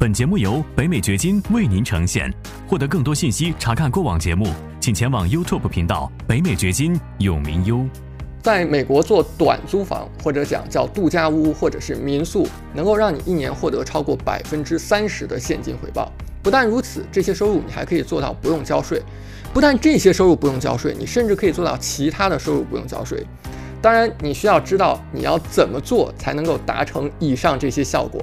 本节目由北美掘金为您呈现。获得更多信息，查看过往节目，请前往 YouTube 频道“北美掘金永明优”。在美国做短租房，或者讲叫度假屋或者是民宿，能够让你一年获得超过百分之三十的现金回报。不但如此，这些收入你还可以做到不用交税。不但这些收入不用交税，你甚至可以做到其他的收入不用交税。当然，你需要知道你要怎么做才能够达成以上这些效果。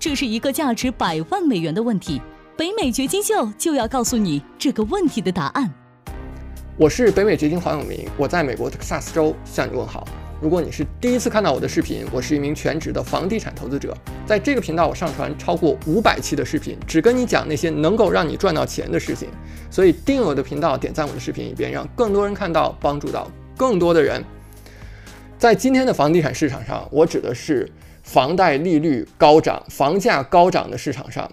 这是一个价值百万美元的问题，北美掘金秀就要告诉你这个问题的答案。我是北美掘金黄永明，我在美国德克萨斯州向你问好。如果你是第一次看到我的视频，我是一名全职的房地产投资者，在这个频道我上传超过五百期的视频，只跟你讲那些能够让你赚到钱的事情。所以订阅我的频道，点赞我的视频，以便让更多人看到，帮助到更多的人。在今天的房地产市场上，我指的是。房贷利率高涨、房价高涨的市场上，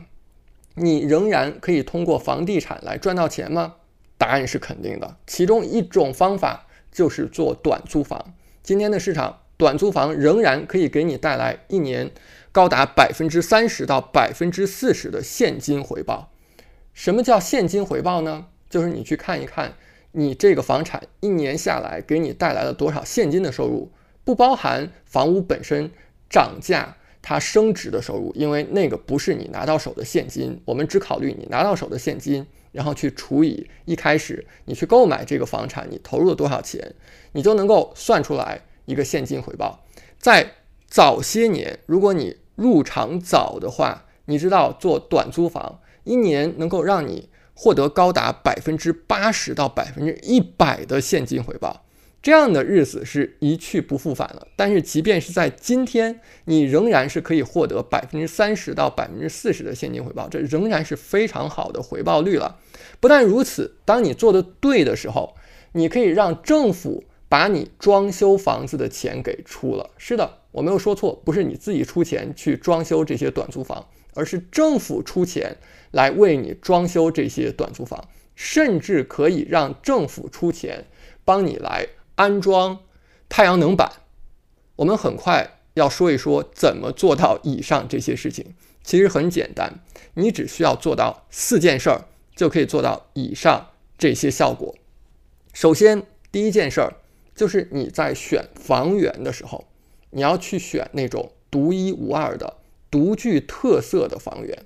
你仍然可以通过房地产来赚到钱吗？答案是肯定的。其中一种方法就是做短租房。今天的市场，短租房仍然可以给你带来一年高达百分之三十到百分之四十的现金回报。什么叫现金回报呢？就是你去看一看，你这个房产一年下来给你带来了多少现金的收入，不包含房屋本身。涨价，它升值的收入，因为那个不是你拿到手的现金，我们只考虑你拿到手的现金，然后去除以一开始你去购买这个房产你投入了多少钱，你就能够算出来一个现金回报。在早些年，如果你入场早的话，你知道做短租房一年能够让你获得高达百分之八十到百分之一百的现金回报。这样的日子是一去不复返了。但是，即便是在今天，你仍然是可以获得百分之三十到百分之四十的现金回报，这仍然是非常好的回报率了。不但如此，当你做的对的时候，你可以让政府把你装修房子的钱给出了。是的，我没有说错，不是你自己出钱去装修这些短租房，而是政府出钱来为你装修这些短租房，甚至可以让政府出钱帮你来。安装太阳能板，我们很快要说一说怎么做到以上这些事情。其实很简单，你只需要做到四件事儿，就可以做到以上这些效果。首先，第一件事儿就是你在选房源的时候，你要去选那种独一无二的、独具特色的房源。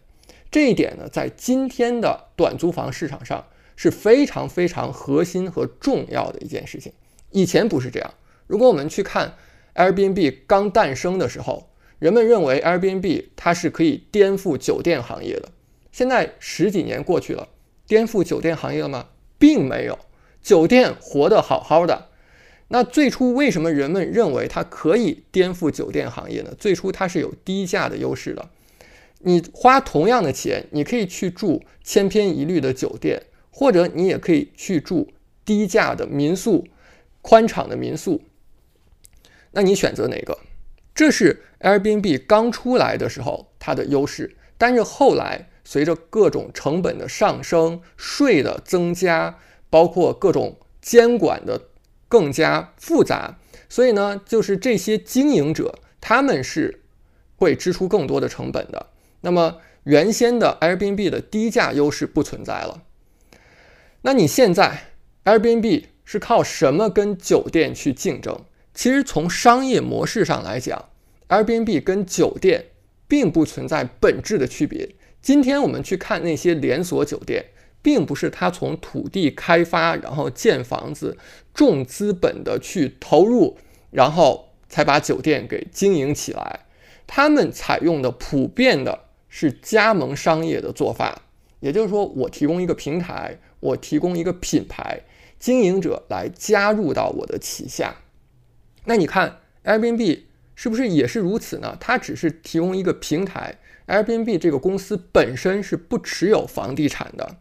这一点呢，在今天的短租房市场上是非常非常核心和重要的一件事情。以前不是这样。如果我们去看 Airbnb 刚诞生的时候，人们认为 Airbnb 它是可以颠覆酒店行业的。现在十几年过去了，颠覆酒店行业了吗？并没有，酒店活得好好的。那最初为什么人们认为它可以颠覆酒店行业呢？最初它是有低价的优势的。你花同样的钱，你可以去住千篇一律的酒店，或者你也可以去住低价的民宿。宽敞的民宿，那你选择哪个？这是 Airbnb 刚出来的时候它的优势，但是后来随着各种成本的上升、税的增加，包括各种监管的更加复杂，所以呢，就是这些经营者他们是会支出更多的成本的。那么原先的 Airbnb 的低价优势不存在了。那你现在 Airbnb？是靠什么跟酒店去竞争？其实从商业模式上来讲，Airbnb 跟酒店并不存在本质的区别。今天我们去看那些连锁酒店，并不是它从土地开发，然后建房子、重资本的去投入，然后才把酒店给经营起来。他们采用的普遍的是加盟商业的做法，也就是说，我提供一个平台，我提供一个品牌。经营者来加入到我的旗下，那你看 Airbnb 是不是也是如此呢？它只是提供一个平台 Airbnb 这个公司本身是不持有房地产的，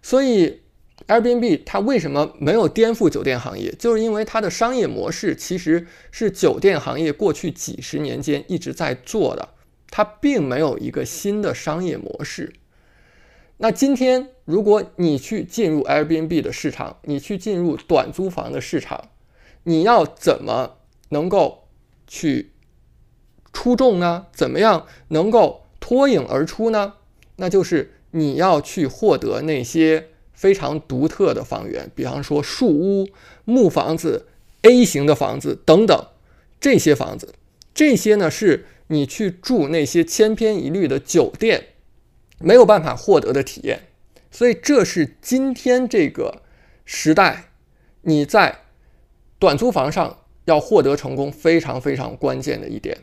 所以 Airbnb 它为什么没有颠覆酒店行业？就是因为它的商业模式其实是酒店行业过去几十年间一直在做的，它并没有一个新的商业模式。那今天如果你去进入 Airbnb 的市场，你去进入短租房的市场，你要怎么能够去出众呢？怎么样能够脱颖而出呢？那就是你要去获得那些非常独特的房源，比方说树屋、木房子、A 型的房子等等这些房子，这些呢是你去住那些千篇一律的酒店。没有办法获得的体验，所以这是今天这个时代你在短租房上要获得成功非常非常关键的一点。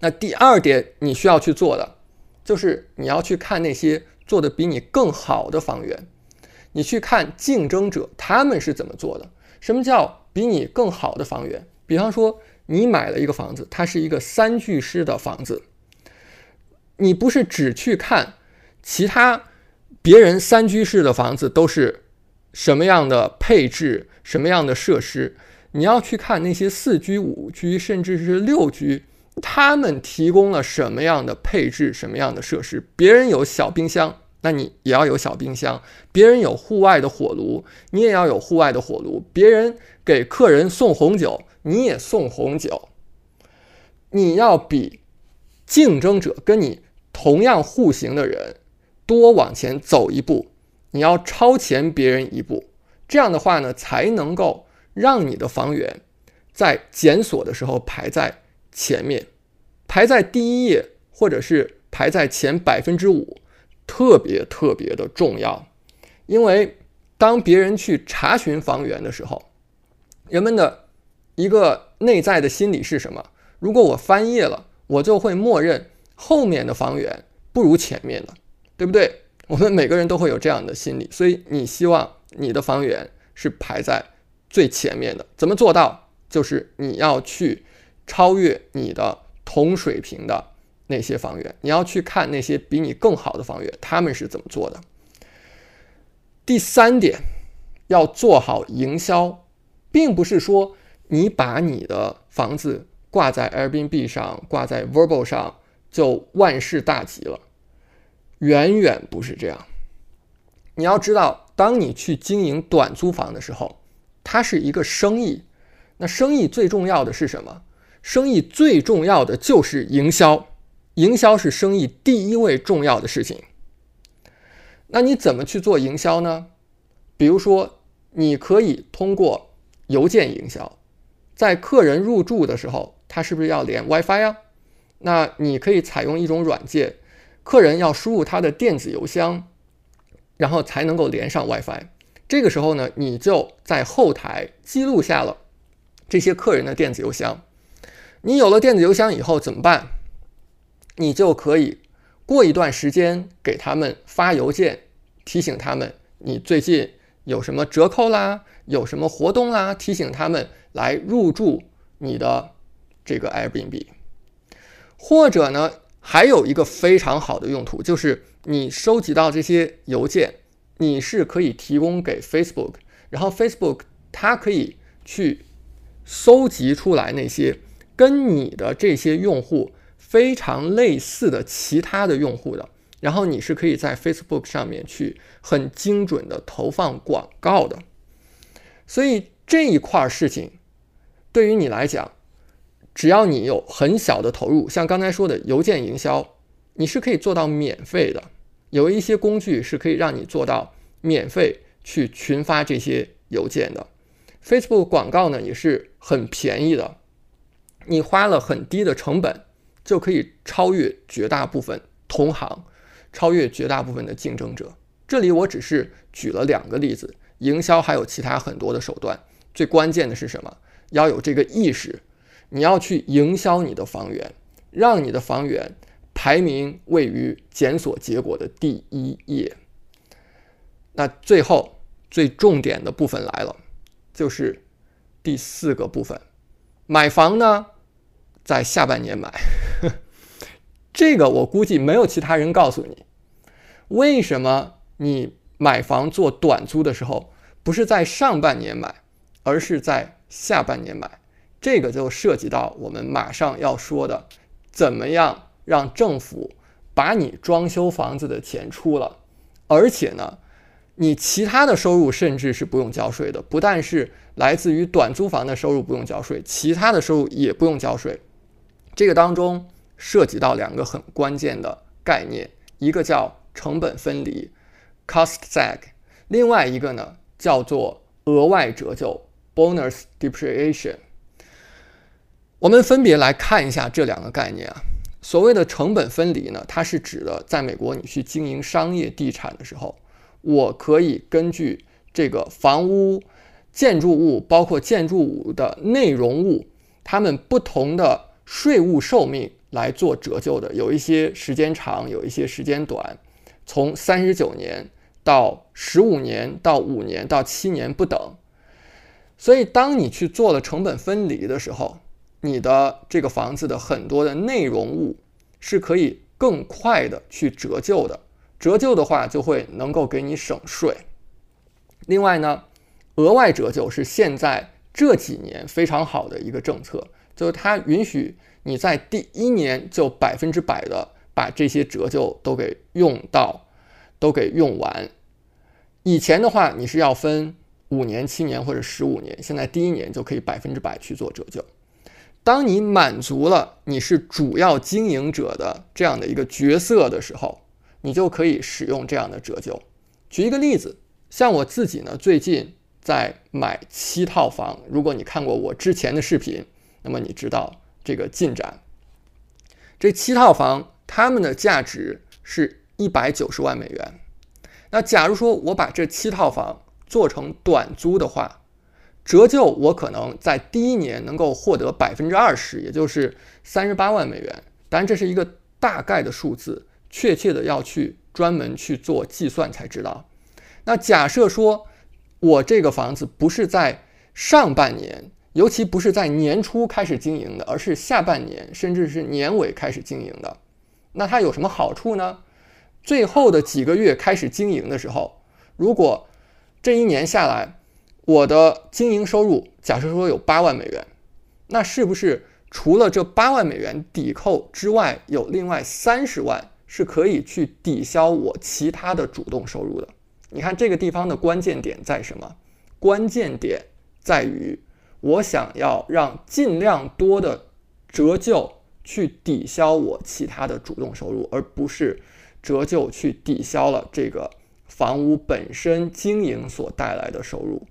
那第二点你需要去做的，就是你要去看那些做的比你更好的房源，你去看竞争者他们是怎么做的。什么叫比你更好的房源？比方说你买了一个房子，它是一个三居室的房子。你不是只去看其他别人三居室的房子都是什么样的配置、什么样的设施，你要去看那些四居、五居甚至是六居，他们提供了什么样的配置、什么样的设施。别人有小冰箱，那你也要有小冰箱；别人有户外的火炉，你也要有户外的火炉；别人给客人送红酒，你也送红酒。你要比竞争者跟你。同样户型的人，多往前走一步，你要超前别人一步，这样的话呢，才能够让你的房源在检索的时候排在前面，排在第一页，或者是排在前百分之五，特别特别的重要。因为当别人去查询房源的时候，人们的一个内在的心理是什么？如果我翻页了，我就会默认。后面的房源不如前面的，对不对？我们每个人都会有这样的心理，所以你希望你的房源是排在最前面的。怎么做到？就是你要去超越你的同水平的那些房源，你要去看那些比你更好的房源，他们是怎么做的。第三点，要做好营销，并不是说你把你的房子挂在 Airbnb 上，挂在 Verbal 上。就万事大吉了，远远不是这样。你要知道，当你去经营短租房的时候，它是一个生意。那生意最重要的是什么？生意最重要的就是营销，营销是生意第一位重要的事情。那你怎么去做营销呢？比如说，你可以通过邮件营销，在客人入住的时候，他是不是要连 WiFi 呀？那你可以采用一种软件，客人要输入他的电子邮箱，然后才能够连上 WiFi。这个时候呢，你就在后台记录下了这些客人的电子邮箱。你有了电子邮箱以后怎么办？你就可以过一段时间给他们发邮件，提醒他们你最近有什么折扣啦，有什么活动啦，提醒他们来入住你的这个 Airbnb。或者呢，还有一个非常好的用途，就是你收集到这些邮件，你是可以提供给 Facebook，然后 Facebook 它可以去搜集出来那些跟你的这些用户非常类似的其他的用户的，然后你是可以在 Facebook 上面去很精准的投放广告的。所以这一块事情对于你来讲。只要你有很小的投入，像刚才说的邮件营销，你是可以做到免费的。有一些工具是可以让你做到免费去群发这些邮件的。Facebook 广告呢也是很便宜的，你花了很低的成本就可以超越绝大部分同行，超越绝大部分的竞争者。这里我只是举了两个例子，营销还有其他很多的手段。最关键的是什么？要有这个意识。你要去营销你的房源，让你的房源排名位于检索结果的第一页。那最后最重点的部分来了，就是第四个部分，买房呢，在下半年买。这个我估计没有其他人告诉你，为什么你买房做短租的时候不是在上半年买，而是在下半年买？这个就涉及到我们马上要说的，怎么样让政府把你装修房子的钱出了，而且呢，你其他的收入甚至是不用交税的，不但是来自于短租房的收入不用交税，其他的收入也不用交税。这个当中涉及到两个很关键的概念，一个叫成本分离 （cost seg），另外一个呢叫做额外折旧 （bonus depreciation）。我们分别来看一下这两个概念啊。所谓的成本分离呢，它是指的在美国你去经营商业地产的时候，我可以根据这个房屋、建筑物，包括建筑物的内容物，它们不同的税务寿命来做折旧的。有一些时间长，有一些时间短，从三十九年到十五年到五年到七年不等。所以，当你去做了成本分离的时候，你的这个房子的很多的内容物是可以更快的去折旧的，折旧的话就会能够给你省税。另外呢，额外折旧是现在这几年非常好的一个政策，就是它允许你在第一年就百分之百的把这些折旧都给用到，都给用完。以前的话你是要分五年、七年或者十五年，现在第一年就可以百分之百去做折旧。当你满足了你是主要经营者的这样的一个角色的时候，你就可以使用这样的折旧。举一个例子，像我自己呢，最近在买七套房。如果你看过我之前的视频，那么你知道这个进展。这七套房它们的价值是一百九十万美元。那假如说我把这七套房做成短租的话，折旧我可能在第一年能够获得百分之二十，也就是三十八万美元。当然这是一个大概的数字，确切的要去专门去做计算才知道。那假设说我这个房子不是在上半年，尤其不是在年初开始经营的，而是下半年甚至是年尾开始经营的，那它有什么好处呢？最后的几个月开始经营的时候，如果这一年下来，我的经营收入，假设说有八万美元，那是不是除了这八万美元抵扣之外，有另外三十万是可以去抵消我其他的主动收入的？你看这个地方的关键点在什么？关键点在于我想要让尽量多的折旧去抵消我其他的主动收入，而不是折旧去抵消了这个房屋本身经营所带来的收入。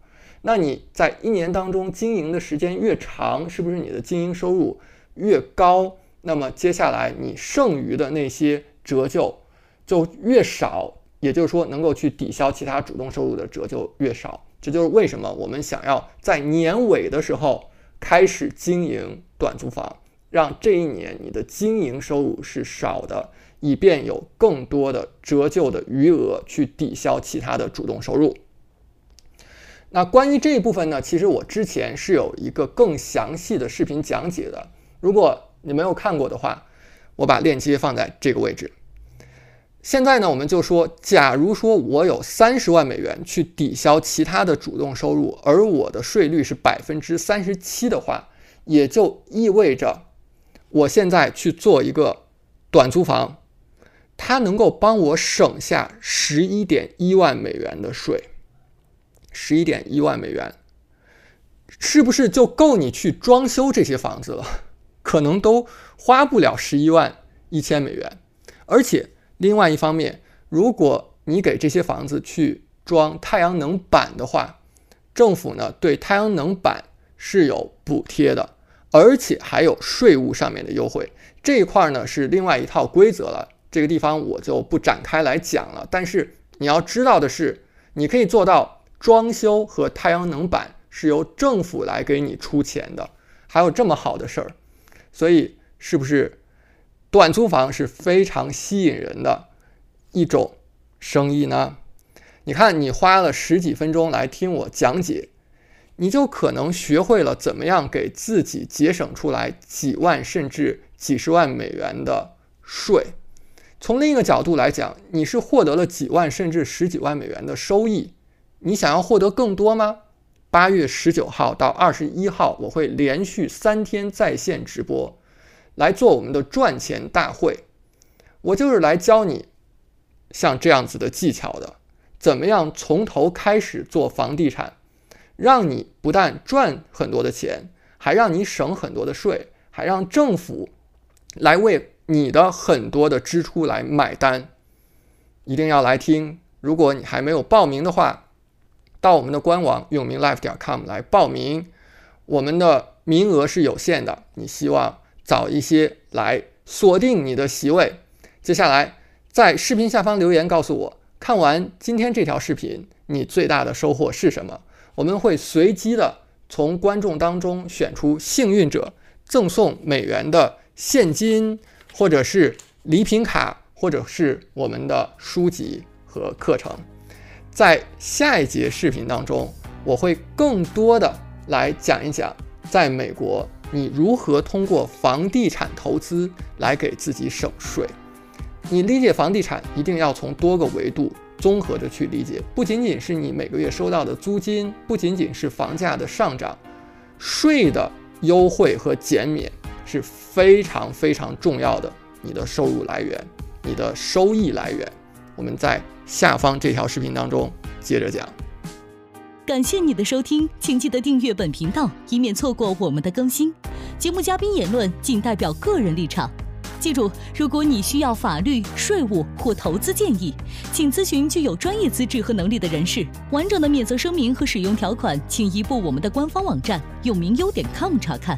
那你在一年当中经营的时间越长，是不是你的经营收入越高？那么接下来你剩余的那些折旧就越少，也就是说能够去抵消其他主动收入的折旧越少。这就是为什么我们想要在年尾的时候开始经营短租房，让这一年你的经营收入是少的，以便有更多的折旧的余额去抵消其他的主动收入。那关于这一部分呢，其实我之前是有一个更详细的视频讲解的。如果你没有看过的话，我把链接放在这个位置。现在呢，我们就说，假如说我有三十万美元去抵消其他的主动收入，而我的税率是百分之三十七的话，也就意味着我现在去做一个短租房，它能够帮我省下十一点一万美元的税。十一点一万美元，是不是就够你去装修这些房子了？可能都花不了十一万一千美元。而且，另外一方面，如果你给这些房子去装太阳能板的话，政府呢对太阳能板是有补贴的，而且还有税务上面的优惠。这一块呢是另外一套规则了，这个地方我就不展开来讲了。但是你要知道的是，你可以做到。装修和太阳能板是由政府来给你出钱的，还有这么好的事儿，所以是不是短租房是非常吸引人的一种生意呢？你看，你花了十几分钟来听我讲解，你就可能学会了怎么样给自己节省出来几万甚至几十万美元的税。从另一个角度来讲，你是获得了几万甚至十几万美元的收益，你想要获得更多吗？八月十九号到二十一号，我会连续三天在线直播，来做我们的赚钱大会。我就是来教你像这样子的技巧的，怎么样从头开始做房地产，让你不但赚很多的钱，还让你省很多的税，还让政府来为。你的很多的支出来买单，一定要来听。如果你还没有报名的话，到我们的官网永明 life 点 com 来报名。我们的名额是有限的，你希望早一些来锁定你的席位。接下来在视频下方留言告诉我，看完今天这条视频，你最大的收获是什么？我们会随机的从观众当中选出幸运者，赠送美元的现金。或者是礼品卡，或者是我们的书籍和课程，在下一节视频当中，我会更多的来讲一讲，在美国你如何通过房地产投资来给自己省税。你理解房地产一定要从多个维度综合着去理解，不仅仅是你每个月收到的租金，不仅仅是房价的上涨，税的优惠和减免。是非常非常重要的，你的收入来源，你的收益来源。我们在下方这条视频当中接着讲。感谢你的收听，请记得订阅本频道，以免错过我们的更新。节目嘉宾言论仅代表个人立场。记住，如果你需要法律、税务或投资建议，请咨询具有专业资质和能力的人士。完整的免责声明和使用条款，请移步我们的官方网站永明优点 com 查看。